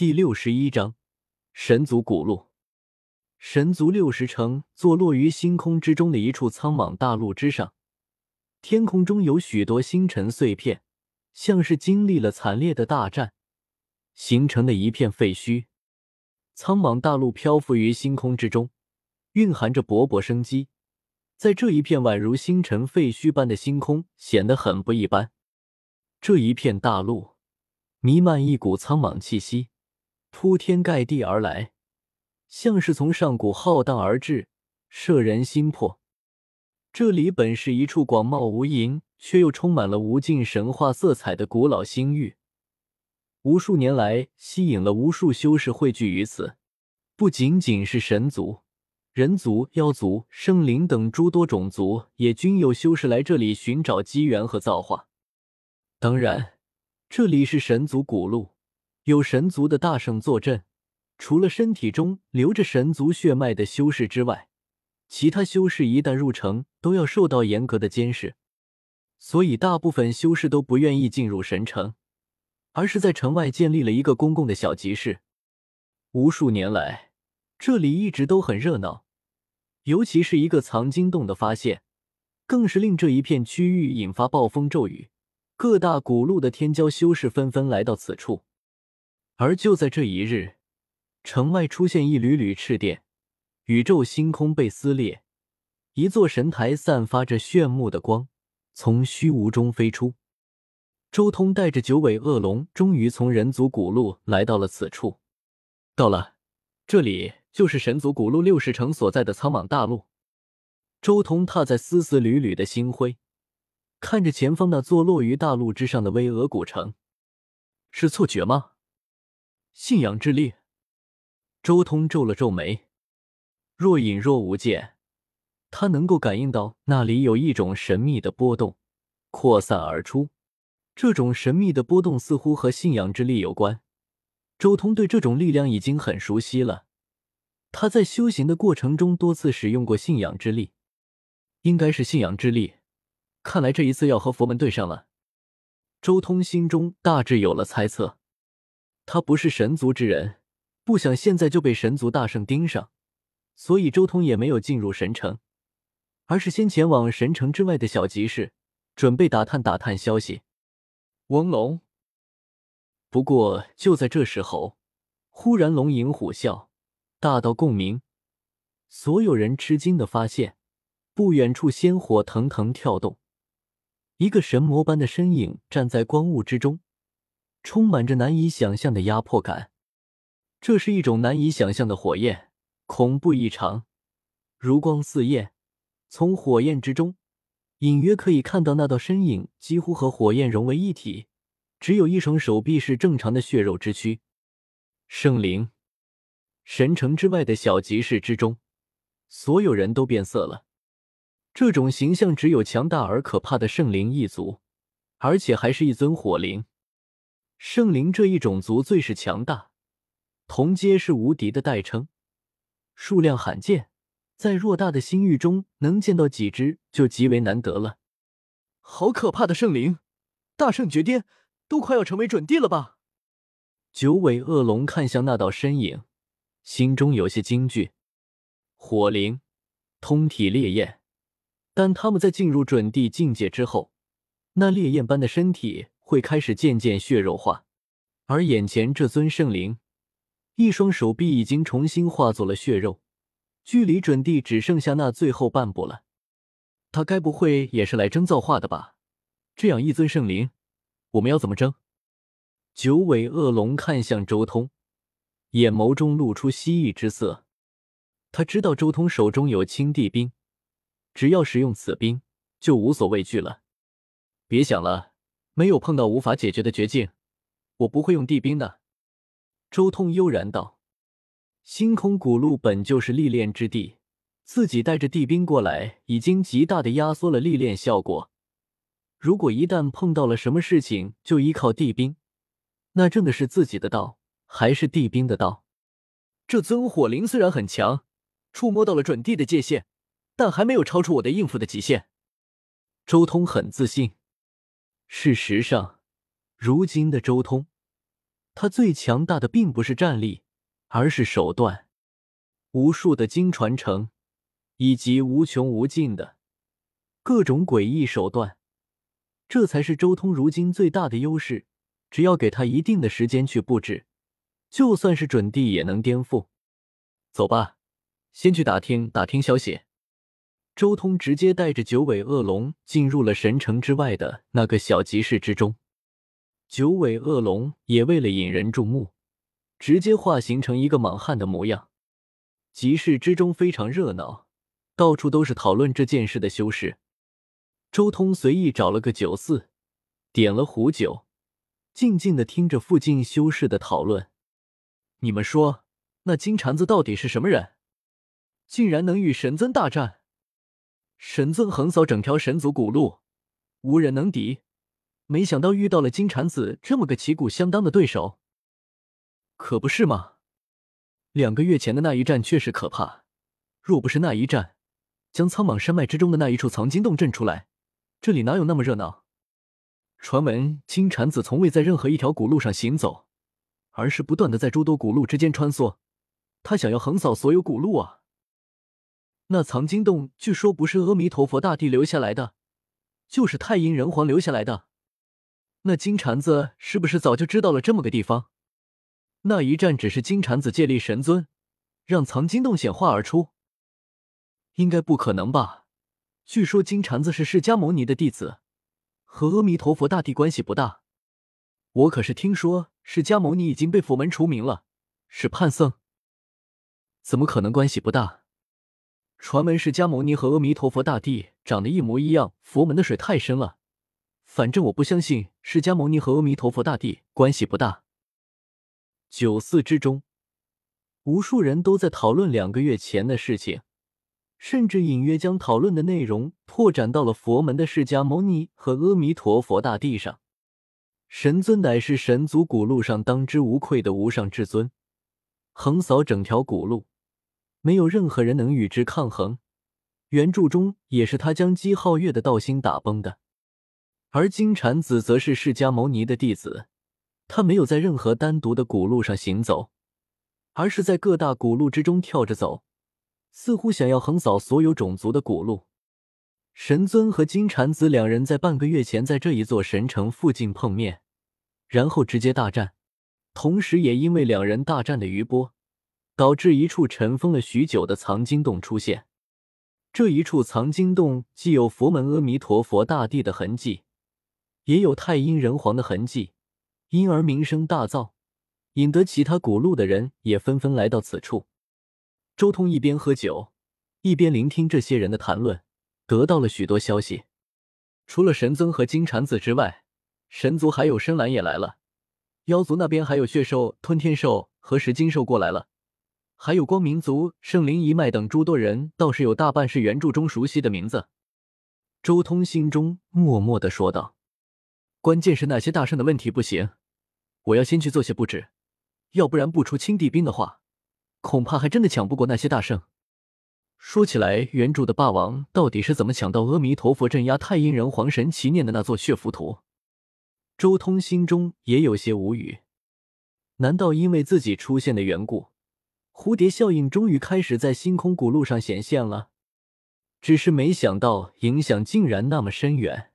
第六十一章神族古路。神族六十城坐落于星空之中的一处苍茫大陆之上，天空中有许多星辰碎片，像是经历了惨烈的大战，形成的一片废墟。苍茫大陆漂浮于星空之中，蕴含着勃勃生机。在这一片宛如星辰废墟般的星空，显得很不一般。这一片大陆弥漫一股苍茫气息，铺天盖地而来。像是从上古浩荡而至，摄人心魄。这里本是一处广袤无垠，却又充满了无尽神话色彩的古老星域，无数年来吸引了无数修士汇聚于此。不仅仅是神族、人族、妖族、圣灵等诸多种族，也均有修士来这里寻找机缘和造化。当然，这里是神族古路，有神族的大圣坐镇。除了身体中流着神族血脉的修士之外，其他修士一旦入城，都要受到严格的监视，所以大部分修士都不愿意进入神城，而是在城外建立了一个公共的小集市。无数年来，这里一直都很热闹，尤其是一个藏经洞的发现，更是令这一片区域引发暴风骤雨，各大古路的天骄修士纷纷来到此处。而就在这一日。城外出现一缕缕赤电，宇宙星空被撕裂，一座神台散发着炫目的光，从虚无中飞出。周通带着九尾恶龙，终于从人族古路来到了此处。到了，这里就是神族古路六十城所在的苍茫大陆。周通踏在丝丝缕缕的星辉，看着前方那座落于大陆之上的巍峨古城，是错觉吗？信仰之力。周通皱了皱眉，若隐若无见，他能够感应到那里有一种神秘的波动扩散而出。这种神秘的波动似乎和信仰之力有关。周通对这种力量已经很熟悉了，他在修行的过程中多次使用过信仰之力，应该是信仰之力。看来这一次要和佛门对上了。周通心中大致有了猜测，他不是神族之人。不想现在就被神族大圣盯上，所以周通也没有进入神城，而是先前往神城之外的小集市，准备打探打探消息。翁龙。不过就在这时候，忽然龙吟虎啸，大道共鸣，所有人吃惊的发现，不远处仙火腾腾跳动，一个神魔般的身影站在光雾之中，充满着难以想象的压迫感。这是一种难以想象的火焰，恐怖异常，如光似焰。从火焰之中，隐约可以看到那道身影几乎和火焰融为一体，只有一双手臂是正常的血肉之躯。圣灵，神城之外的小集市之中，所有人都变色了。这种形象只有强大而可怕的圣灵一族，而且还是一尊火灵。圣灵这一种族最是强大。同阶是无敌的代称，数量罕见，在偌大的星域中能见到几只就极为难得了。好可怕的圣灵，大圣绝巅，都快要成为准帝了吧？九尾恶龙看向那道身影，心中有些惊惧。火灵，通体烈焰，但他们在进入准帝境界之后，那烈焰般的身体会开始渐渐血肉化，而眼前这尊圣灵。一双手臂已经重新化作了血肉，距离准帝只剩下那最后半步了。他该不会也是来争造化的吧？这样一尊圣灵，我们要怎么争？九尾恶龙看向周通，眼眸中露出蜥蜴之色。他知道周通手中有青帝兵，只要使用此兵，就无所畏惧了。别想了，没有碰到无法解决的绝境，我不会用地兵的。周通悠然道：“星空古路本就是历练之地，自己带着地兵过来，已经极大的压缩了历练效果。如果一旦碰到了什么事情，就依靠地兵，那挣的是自己的道，还是地兵的道？这尊火灵虽然很强，触摸到了准地的界限，但还没有超出我的应付的极限。”周通很自信。事实上，如今的周通。他最强大的并不是战力，而是手段。无数的经传承，以及无穷无尽的各种诡异手段，这才是周通如今最大的优势。只要给他一定的时间去布置，就算是准地也能颠覆。走吧，先去打听打听消息。周通直接带着九尾恶龙进入了神城之外的那个小集市之中。九尾恶龙也为了引人注目，直接化形成一个莽汉的模样。集市之中非常热闹，到处都是讨论这件事的修士。周通随意找了个酒肆，点了壶酒，静静的听着附近修士的讨论。你们说，那金蝉子到底是什么人？竟然能与神尊大战？神尊横扫整条神族古路，无人能敌。没想到遇到了金蝉子这么个旗鼓相当的对手，可不是吗？两个月前的那一战确实可怕，若不是那一战将苍莽山脉之中的那一处藏经洞震出来，这里哪有那么热闹？传闻金蝉子从未在任何一条古路上行走，而是不断的在诸多古路之间穿梭，他想要横扫所有古路啊！那藏经洞据说不是阿弥陀佛大帝留下来的，就是太阴人皇留下来的。那金蝉子是不是早就知道了这么个地方？那一战只是金蝉子借力神尊，让藏经洞显化而出。应该不可能吧？据说金蝉子是释迦牟尼的弟子，和阿弥陀佛大帝关系不大。我可是听说释迦牟尼已经被佛门除名了，是叛僧。怎么可能关系不大？传闻释迦牟尼和阿弥陀佛大帝长得一模一样，佛门的水太深了。反正我不相信释迦牟尼和阿弥陀佛大帝关系不大。酒肆之中，无数人都在讨论两个月前的事情，甚至隐约将讨论的内容拓展到了佛门的释迦牟尼和阿弥陀佛大帝上。神尊乃是神族古路上当之无愧的无上至尊，横扫整条古路，没有任何人能与之抗衡。原著中也是他将姬皓月的道心打崩的。而金蝉子则是释迦牟尼的弟子，他没有在任何单独的古路上行走，而是在各大古路之中跳着走，似乎想要横扫所有种族的古路。神尊和金蝉子两人在半个月前在这一座神城附近碰面，然后直接大战，同时也因为两人大战的余波，导致一处尘封了许久的藏经洞出现。这一处藏经洞既有佛门阿弥陀佛大帝的痕迹。也有太阴人皇的痕迹，因而名声大噪，引得其他古路的人也纷纷来到此处。周通一边喝酒，一边聆听这些人的谈论，得到了许多消息。除了神尊和金蝉子之外，神族还有深蓝也来了，妖族那边还有血兽、吞天兽和石金兽过来了，还有光明族、圣灵一脉等诸多人，倒是有大半是原著中熟悉的名字。周通心中默默的说道。关键是那些大圣的问题不行，我要先去做些布置，要不然不出青帝兵的话，恐怕还真的抢不过那些大圣。说起来，原著的霸王到底是怎么抢到阿弥陀佛镇压太阴人皇神祈念的那座血符图？周通心中也有些无语。难道因为自己出现的缘故，蝴蝶效应终于开始在星空古路上显现了？只是没想到影响竟然那么深远。